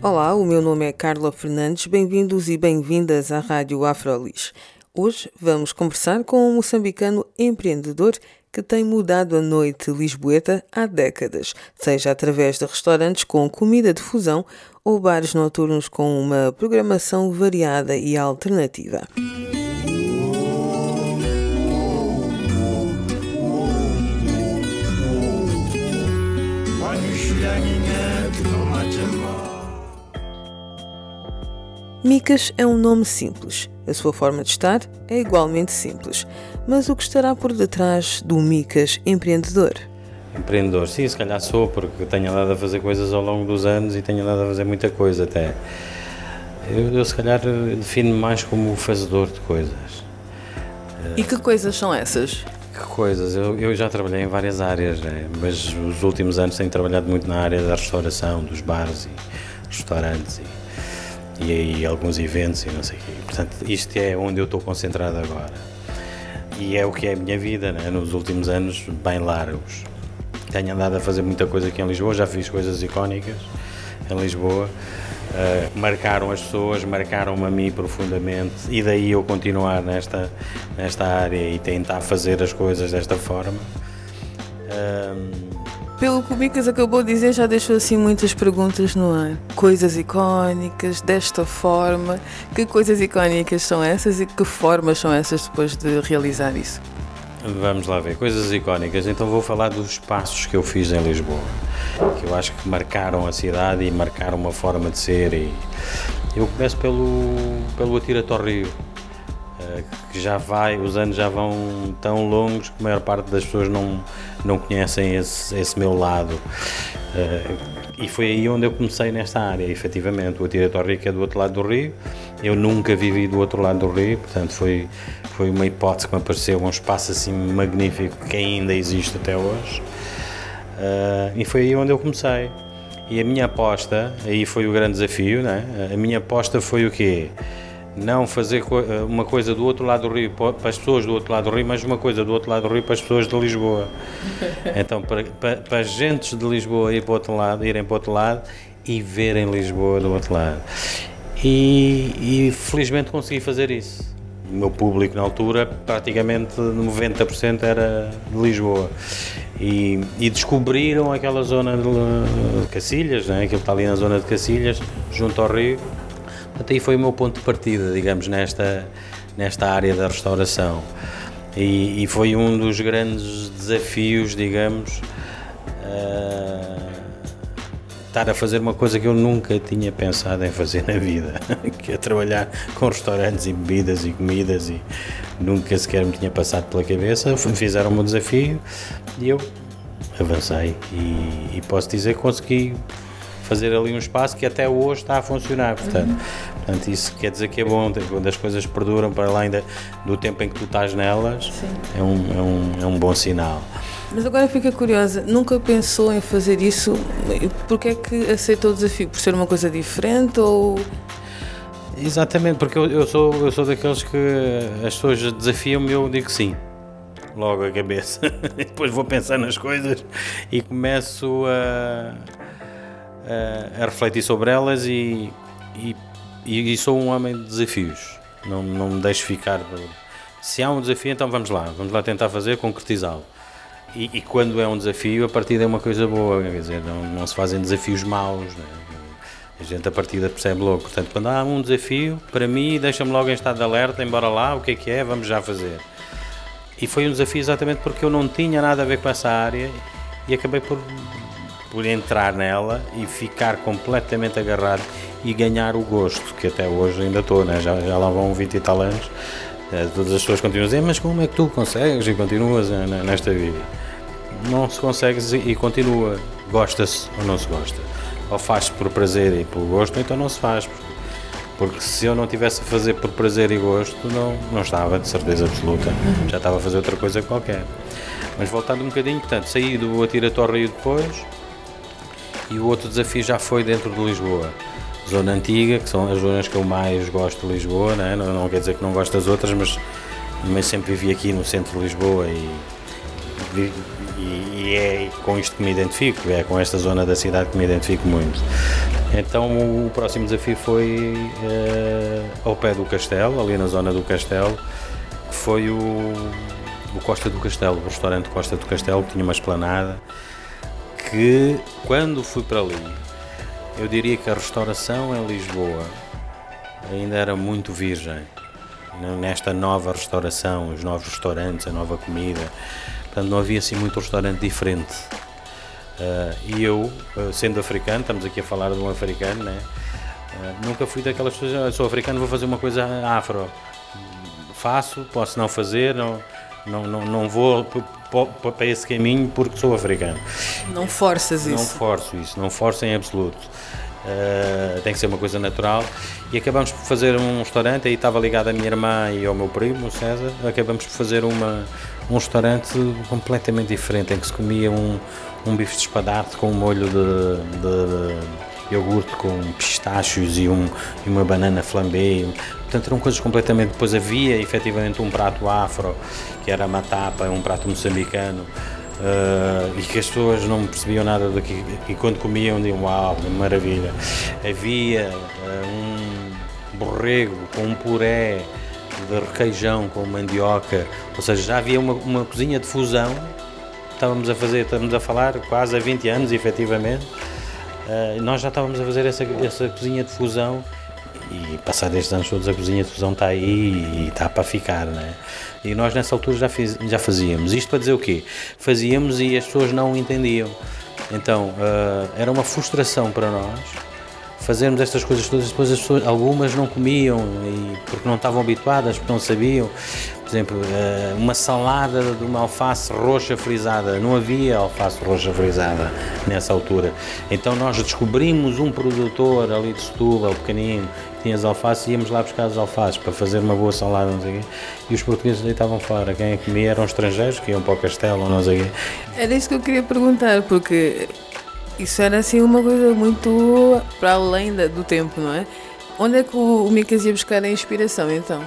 Olá, o meu nome é Carla Fernandes. Bem-vindos e bem-vindas à Rádio Afrolis. Hoje vamos conversar com um moçambicano empreendedor que tem mudado a noite lisboeta há décadas, seja através de restaurantes com comida de fusão ou bares noturnos com uma programação variada e alternativa. Micas é um nome simples. A sua forma de estar é igualmente simples. Mas o que estará por detrás do Micas empreendedor? Empreendedor, sim, se calhar sou, porque tenho andado a fazer coisas ao longo dos anos e tenho andado a fazer muita coisa até. Eu, eu se calhar defino-me mais como fazedor de coisas. E que coisas são essas? Que coisas? Eu, eu já trabalhei em várias áreas, né? mas os últimos anos tenho trabalhado muito na área da restauração, dos bares e restaurantes e, e aí alguns eventos e não sei o quê. Portanto, isto é onde eu estou concentrado agora. E é o que é a minha vida, né? nos últimos anos, bem largos. Tenho andado a fazer muita coisa aqui em Lisboa, já fiz coisas icónicas em Lisboa. Uh, marcaram as pessoas, marcaram-me a mim profundamente e daí eu continuar nesta, nesta área e tentar fazer as coisas desta forma. Uh, pelo que o Micas acabou de dizer, já deixou assim muitas perguntas no ar. Coisas icónicas, desta forma. Que coisas icónicas são essas e que formas são essas depois de realizar isso? Vamos lá ver. Coisas icónicas. Então vou falar dos passos que eu fiz em Lisboa, que eu acho que marcaram a cidade e marcaram uma forma de ser. E eu começo pelo, pelo Atira-te ao Rio que já vai, os anos já vão tão longos que a maior parte das pessoas não, não conhecem esse, esse meu lado. Uh, e foi aí onde eu comecei nesta área, efetivamente. O Atira Rio é do outro lado do rio. Eu nunca vivi do outro lado do rio, portanto foi, foi uma hipótese que me apareceu, um espaço assim magnífico que ainda existe até hoje. Uh, e foi aí onde eu comecei. E a minha aposta, aí foi o grande desafio, né? a minha aposta foi o quê? Não fazer eh, uma coisa do outro lado do rio para as pessoas do outro lado do rio, mas uma coisa do outro lado do rio para as pessoas de Lisboa. Então, para, para, para as gentes de Lisboa ir para o outro lado, irem para o outro lado e verem Lisboa do outro lado. E, e felizmente consegui fazer isso. O meu público na altura, praticamente 90% era de Lisboa. E, e, descobriram aquela zona de, de Cacilhas, né? aquilo que está ali na zona de Cacilhas, junto ao rio até aí foi o meu ponto de partida, digamos, nesta, nesta área da restauração. E, e foi um dos grandes desafios, digamos, uh, estar a fazer uma coisa que eu nunca tinha pensado em fazer na vida, que é trabalhar com restaurantes e bebidas e comidas e nunca sequer me tinha passado pela cabeça. Fizeram o um desafio e eu avancei e, e posso dizer que consegui fazer ali um espaço que até hoje está a funcionar. Portanto, uhum. Portanto isso quer dizer que é bom, quando as coisas perduram para além do tempo em que tu estás nelas, é um, é, um, é um bom sinal. Mas agora fica curiosa, nunca pensou em fazer isso? Porquê é que aceitou o desafio? Por ser uma coisa diferente ou... Exatamente, porque eu, eu, sou, eu sou daqueles que as pessoas desafiam-me e eu digo sim logo a cabeça. Depois vou pensar nas coisas e começo a, a, a refletir sobre elas e, e, e, sou um homem de desafios. Não, não me deixo ficar. Se há um desafio, então vamos lá, vamos lá tentar fazer, concretizá-lo. E, e, quando é um desafio, a partida é uma coisa boa, quer dizer, não, não se fazem desafios maus. Né? A gente a partida percebe logo. Portanto, quando há um desafio, para mim, deixa-me logo em estado de alerta, embora lá, o que é que é, vamos já fazer. E foi um desafio exatamente porque eu não tinha nada a ver com essa área e acabei por por entrar nela e ficar completamente agarrado e ganhar o gosto, que até hoje ainda estou, né? já, já lá vão 20 e tal anos. Eh, todas as pessoas continuam a dizer, mas como é que tu consegues e continuas eh, nesta vida? Não se consegue e continua, gosta-se ou não se gosta. ou faz por prazer e por gosto, então não se faz. Porque se eu não tivesse a fazer por prazer e gosto, não, não estava, de certeza absoluta. Já estava a fazer outra coisa qualquer. Mas voltando um bocadinho, portanto, saí do Atira Rio depois e o outro desafio já foi dentro de Lisboa. Zona antiga, que são as zonas que eu mais gosto de Lisboa, né? não, não quer dizer que não gosto das outras, mas, mas sempre vivi aqui no centro de Lisboa e, e, e é com isto que me identifico, é com esta zona da cidade que me identifico muito. Então o próximo desafio foi uh, ao pé do castelo, ali na zona do castelo, que foi o, o Costa do Castelo, o restaurante Costa do Castelo, que tinha uma esplanada, que quando fui para ali, eu diria que a restauração em Lisboa ainda era muito virgem. Nesta nova restauração, os novos restaurantes, a nova comida, portanto não havia assim muito restaurante diferente. Uh, e eu, uh, sendo africano, estamos aqui a falar de um africano, né? Uh, nunca fui daquelas pessoas, ah, sou africano, vou fazer uma coisa afro. Faço, posso não fazer, não, não, não, não vou para esse caminho porque sou africano. Não forças isso? Não forço isso, não forço em absoluto. Uh, tem que ser uma coisa natural. E acabamos por fazer um restaurante, aí estava ligado a minha irmã e ao meu primo, o César. Acabamos por fazer uma, um restaurante completamente diferente, em que se comia um, um bife de espadarte com um molho de, de iogurte com pistachos e, um, e uma banana flambé. Portanto, eram coisas completamente. Depois havia efetivamente um prato afro, que era matapa, um prato moçambicano. Uh, e que as pessoas não percebiam nada daqui e quando comiam diziam uau, maravilha. Havia uh, um borrego com um puré de requeijão com mandioca, ou seja, já havia uma, uma cozinha de fusão estávamos a fazer, estamos a falar quase há 20 anos, efetivamente, uh, nós já estávamos a fazer essa, essa cozinha de fusão e passar estes anos todos a cozinha de fusão está aí e está para ficar, né? E nós nessa altura já, fiz, já fazíamos. Isto para dizer o quê? Fazíamos e as pessoas não entendiam. Então, uh, era uma frustração para nós fazermos estas coisas todas, depois as pessoas, algumas não comiam e, porque não estavam habituadas, porque não sabiam. Por exemplo, eh, uma salada de uma alface roxa frisada, não havia alface roxa frisada nessa altura. Então nós descobrimos um produtor ali de Setúbal, pequenino, tinha as alfaces e íamos lá buscar as alfaces para fazer uma boa salada, não sei quê, e os portugueses deitavam fora. Quem comia eram estrangeiros que iam para o castelo, não sei quê. Era isso que eu queria perguntar, porque isso era assim uma coisa muito para além do tempo, não é? Onde é que o, Micas ia buscar a inspiração então?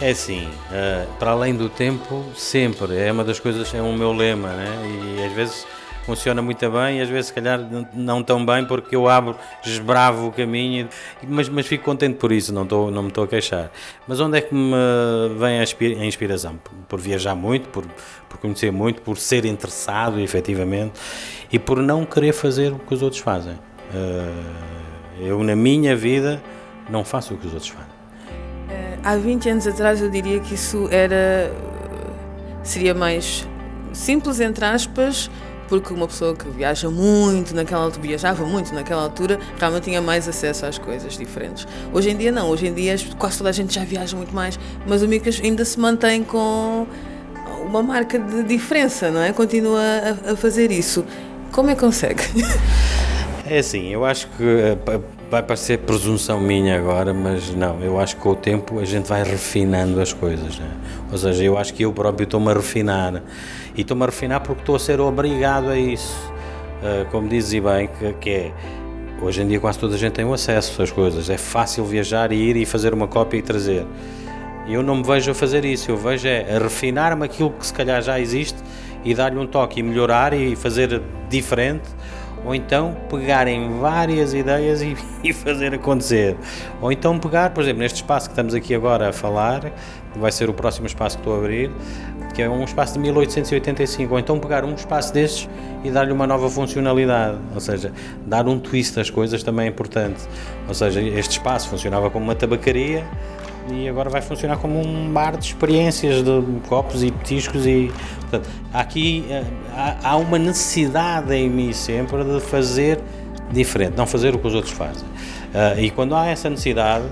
É assim, uh, para além do tempo, sempre. É uma das coisas, é o meu lema, né? E às vezes funciona muito bem e às vezes se calhar não tão bem porque eu abro, esbravo o caminho, mas, mas fico contente por isso, não, estou, não me estou a queixar. Mas onde é que me vem a inspiração? Por viajar muito, por, por conhecer muito, por ser interessado efetivamente e por não querer fazer o que os outros fazem. Eh, eu na minha vida não faço o que os outros fazem. Eh, há 20 anos atrás eu diria que isso era seria mais simples entre aspas porque uma pessoa que viaja muito naquela altura, viajava muito naquela altura, realmente tinha mais acesso às coisas diferentes. Hoje em dia não, hoje em dia quase toda a gente já viaja muito mais, mas o Micas ainda se mantém com uma marca de diferença, não é? Continua a, a fazer isso. Como é que consegue? É assim, eu acho que eh, vai parecer presunção minha agora, mas não, eu acho que com o tempo a gente vai refinando as coisas, né? ou seja, eu acho que eu próprio estou-me a refinar. E estou-me a refinar porque estou a ser obrigado a isso, uh, como dizes bem, que, que, é hoje em dia quase toda a gente tem o acesso às coisas, é fácil viajar e ir e fazer uma cópia e trazer. Eu não me vejo a fazer isso, eu vejo é a refinar-me aquilo que se calhar já existe e dar-lhe um toque e melhorar e fazer diferente ou então pegar em várias ideias e, e, fazer acontecer. Ou então pegar, por exemplo, neste espaço que estamos aqui agora a falar, vai ser o próximo espaço que estou a abrir, que é um espaço de 1885, ou então pegar um espaço destes e dar-lhe uma nova funcionalidade, ou seja, dar um twist às coisas também é importante. Ou seja, este espaço funcionava como uma tabacaria, e agora vai funcionar como um bar de experiências de copos e petiscos e portanto, aqui eh, há, há uma necessidade em mim sempre de fazer diferente, não fazer o que os outros fazem. Uh, e quando há essa necessidade,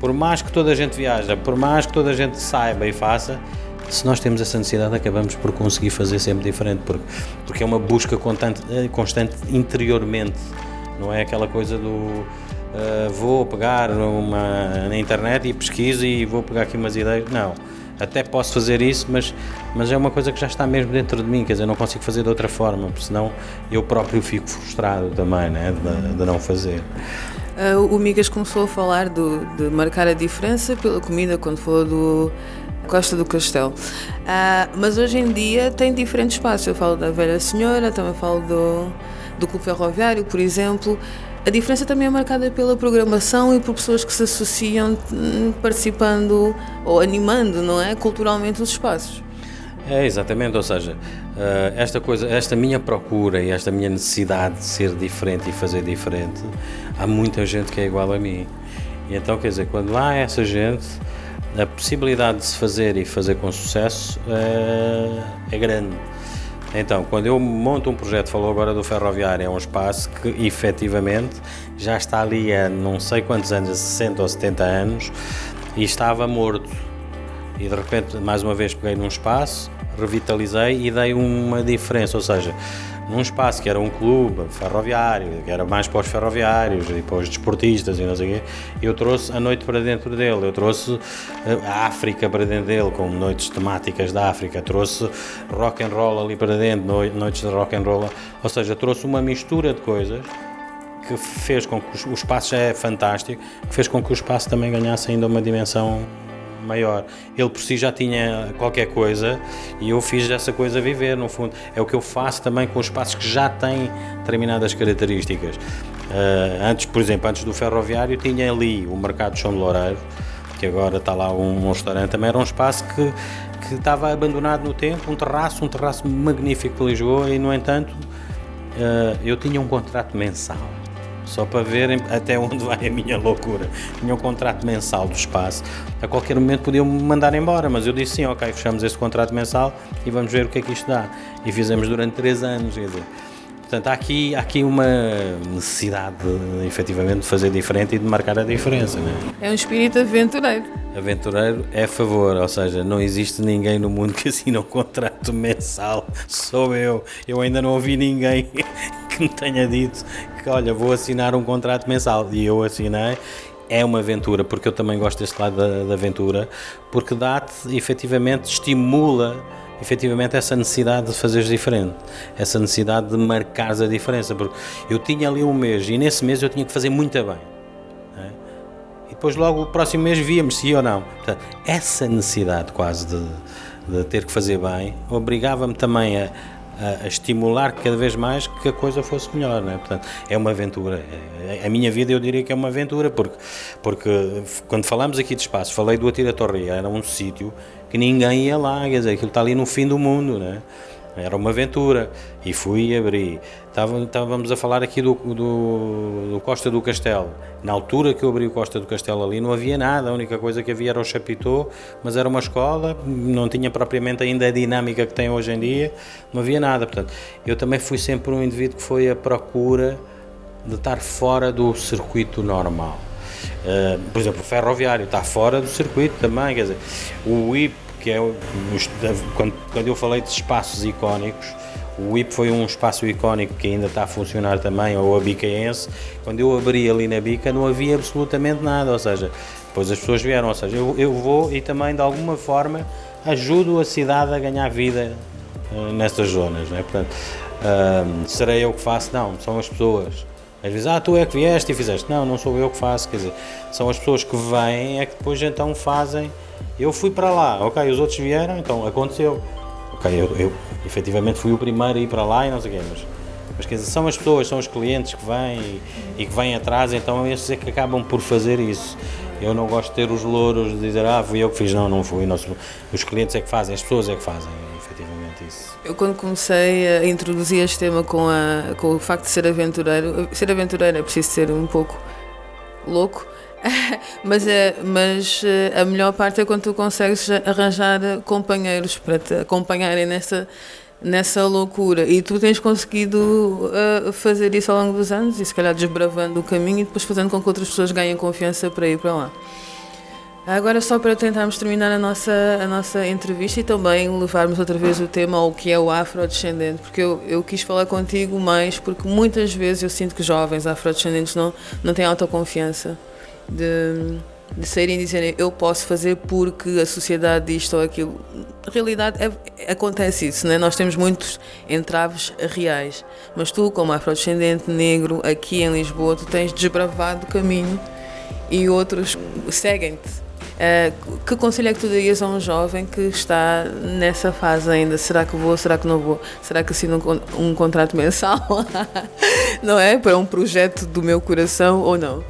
por mais que toda a gente viaja, por mais que toda a gente saiba e faça, se nós temos essa necessidade, acabamos por conseguir fazer sempre diferente, porque, porque é uma busca constante, eh, constante interiormente Não é aquela coisa do uh, vou pegar uma, na internet e pesquiso e vou pegar aqui umas ideias. Não. Até posso fazer isso, mas, mas é uma coisa que já está mesmo dentro de mim, quer dizer, não consigo fazer de outra forma, porque senão eu próprio fico frustrado também né, de, de não fazer. Uh, o Migas começou a falar do, de marcar a diferença pela comida quando falou do Costa do Castelo. Uh, mas hoje em dia tem diferentes espaços. Eu falo da Velha Senhora, também falo do, do Clube Ferroviário, por exemplo. A diferença também é marcada pela programação e por pessoas que se associam hum, participando ou animando, não é, culturalmente os espaços. É, exatamente, ou seja, eh, esta coisa, esta minha procura e esta minha necessidade de ser diferente e fazer diferente, há muita gente que é igual a mim. E então, quer dizer, quando há essa gente, a possibilidade de se fazer e fazer com sucesso é, é grande. Então, quando eu monto um projeto, falou agora do ferroviário, é um espaço que efetivamente já está ali há não sei quantos anos, 60 ou 70 anos, e estava morto. E de repente, mais uma vez, peguei num espaço, revitalizei e dei uma diferença, ou seja, num espaço que era um clube ferroviário, que era mais para os ferroviários e para os desportistas e não sei o quê, eu trouxe a noite para dentro dele, eu trouxe eh, a África para dentro dele, com noites temáticas da África, trouxe rock and roll ali para dentro, noites de rock and roll, ou seja, trouxe uma mistura de coisas que fez com que o espaço já é fantástico, que fez com que o espaço também ganhasse ainda uma dimensão maior. Ele por si já tinha qualquer coisa e eu fiz essa coisa viver, no fundo. É o que eu faço também com os espaços que já têm determinadas características. Uh, antes, por exemplo, antes do ferroviário, tinha ali o Mercado de Chão de Loureiro, que agora está lá um, um restaurante, também era um espaço que, que estava abandonado no tempo, um terraço, um terraço magnífico de Lisboa e, no entanto, uh, eu tinha um contrato mensal só para verem até onde vai a minha loucura. Tinha um contrato mensal do espaço, a qualquer momento podiam me mandar embora, mas eu disse sim, ok, fechamos esse contrato mensal e vamos ver o que é que isto dá. E fizemos durante três anos, quer dizer. Portanto, há aqui, há aqui uma necessidade, de, efetivamente, de fazer diferente e de marcar a diferença. É, é um espírito aventureiro. Aventureiro é favor, ou seja, não existe ninguém no mundo que assina um contrato mensal, sou eu. Eu ainda não ouvi ninguém que me tenha dito que, olha, vou assinar um contrato mensal. E eu assinei. É uma aventura, porque eu também gosto deste lado da, da aventura, porque dá-te, efetivamente, estimula efetivamente essa necessidade de fazeres diferente, essa necessidade de marcares a diferença, porque eu tinha ali um mês e nesse mês eu tinha que fazer muito bem. É? E depois logo o próximo mês víamos se ou não. Portanto, essa necessidade quase de, de ter que fazer bem obrigava-me também a, a, a, estimular cada vez mais que a coisa fosse melhor, não é? Portanto, é uma aventura. É, a minha vida eu diria que é uma aventura, porque, porque quando falamos aqui de espaço, falei do Atira Torria, era um sítio que ninguém ia lá, quer dizer, aquilo está ali no fim do mundo, não é? Era uma aventura. E fui e abri. Estávamos a falar aqui do, do, do, Costa do Castelo. Na altura que eu abri o Costa do Castelo ali, não havia nada. A única coisa que havia era o Chapitão, mas era uma escola, não tinha propriamente ainda a dinâmica que tem hoje em dia, não havia nada. Portanto, eu também fui sempre um indivíduo que foi à procura de estar fora do circuito normal. Uh, por exemplo, o ferroviário está fora do circuito também, quer dizer, o IP que é quando, quando eu falei de espaços icónicos, o IP foi um espaço icónico que ainda está a funcionar também, ou a Bicaense. Quando eu abri ali na Bica não havia absolutamente nada, ou seja, depois as pessoas vieram, ou seja, eu, eu vou e também de alguma forma ajudo a cidade a ganhar vida uh, nessas zonas, não é? Portanto, serei eu que faço? Não, são as pessoas. Às vezes, ah, tu é que vieste e fizeste. Não, não sou eu que faço, quer dizer, são as pessoas que vêm é que depois então fazem eu fui para lá, ok, os outros vieram, então aconteceu. Ok, eu, eu efetivamente fui o primeiro a ir para lá e não sei o quê, mas, mas quer dizer, são as pessoas, são os clientes que vêm e, e que vêm atrás, então esses é que acabam por fazer isso. Eu não gosto de ter os louros de dizer, ah, fui eu que fiz, não, não fui. Os clientes é que fazem, as pessoas é que fazem, efetivamente, isso. Eu, quando comecei a introduzir este tema com, a, com o facto de ser aventureiro, ser aventureiro é preciso ser um pouco louco mas, é, mas eh, a melhor parte é quando tu consegues arranjar companheiros para te acompanharem nessa, nessa loucura. E tu tens conseguido uh, fazer isso ao longo dos anos e se calhar desbravando o caminho e depois fazendo com que outras pessoas ganhem confiança para ir para lá. Agora só para tentarmos terminar a nossa, a nossa entrevista e também levarmos outra vez o tema ao que é o afrodescendente, porque eu, eu quis falar contigo mais porque muitas vezes eu sinto que jovens afrodescendentes não, não têm autoconfiança de, de saírem e dizerem eu posso fazer porque a sociedade diz ou aquilo. Na realidade é, acontece isso, né? nós temos muitos entraves reais, mas tu como afrodescendente negro aqui em Lisboa tu tens desbravado o caminho e outros seguem-te Uh, que conselho é que tu darias a um jovem que está nessa fase ainda? Será que vou, será que não vou? Será que assino um, um contrato mensal? não é? Para um projeto do meu coração ou não?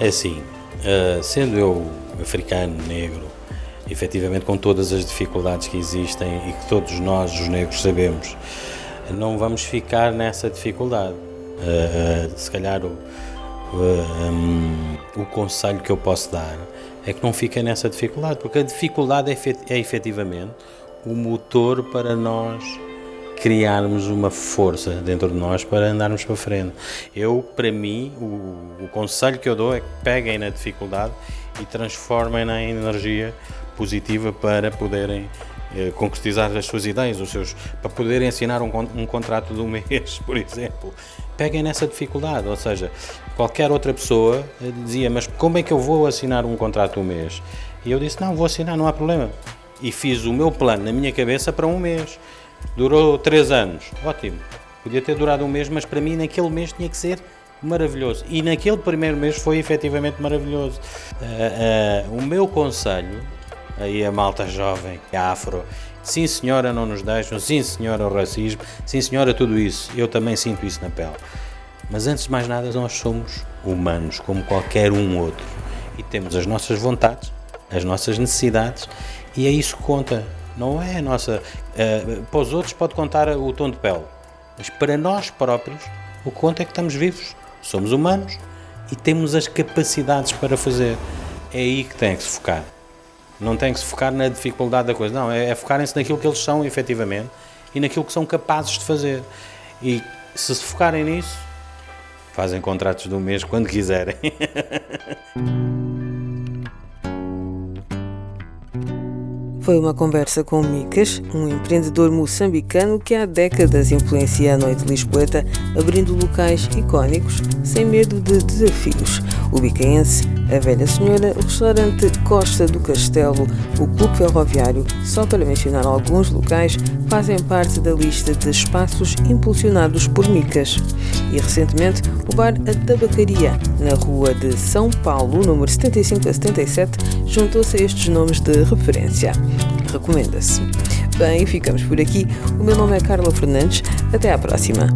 É assim, uh, sendo eu africano, negro, efetivamente com todas as dificuldades que existem e que todos nós, os negros, sabemos, não vamos ficar nessa dificuldade. Uh, se calhar o, um, o conselho que eu posso dar é que não fiquem nessa dificuldade, porque a dificuldade é, é efetivamente o motor para nós criarmos uma força dentro de nós para andarmos para frente. Eu, para mim, o, o conselho que eu dou é que peguem na dificuldade e transformem-na em energia positiva para poderem eh, concretizar as suas ideias, os seus, para poderem assinar um, um contrato de um mês, por exemplo. Peguem nessa dificuldade, ou seja, qualquer outra pessoa eh, dizia, mas como é que eu vou assinar um contrato de um mês? E eu disse, não, vou assinar, não há problema. E fiz o meu plano na minha cabeça para um mês. Durou três anos, ótimo. Podia ter durado um mês, mas para mim naquele mês tinha que ser maravilhoso. E naquele primeiro mês foi efetivamente maravilhoso. Uh, uh, o meu conselho aí a malta jovem, afro. Sim, senhora, não nos deixam. Sim, senhora, o racismo. Sim, senhora, tudo isso. Eu também sinto isso na pele. Mas antes de mais nada, nós somos humanos, como qualquer um outro. E temos as nossas vontades, as nossas necessidades, e é isso que conta. Não é a nossa. Uh, para os outros pode contar o tom de pele, mas para nós próprios, o que conta é que estamos vivos, somos humanos e temos as capacidades para fazer. É aí que tem que se focar. Não tem que se focar na dificuldade da coisa, não, é, é focarem-se naquilo que eles são efetivamente e naquilo que são capazes de fazer. E se se focarem nisso, fazem contratos um mês quando quiserem. Foi uma conversa com Micas, um empreendedor moçambicano que há décadas influencia a noite lisboeta, abrindo locais icónicos sem medo de desafios. O bicaense, a Velha Senhora, o restaurante Costa do Castelo, o Clube Ferroviário, só para mencionar alguns locais, fazem parte da lista de espaços impulsionados por Micas. E recentemente, o bar A Tabacaria, na rua de São Paulo, número 75 a 77, juntou-se a estes nomes de referência recomenda-se. Bem, ficamos por aqui. O meu nome é Carla Fernandes. Até à próxima.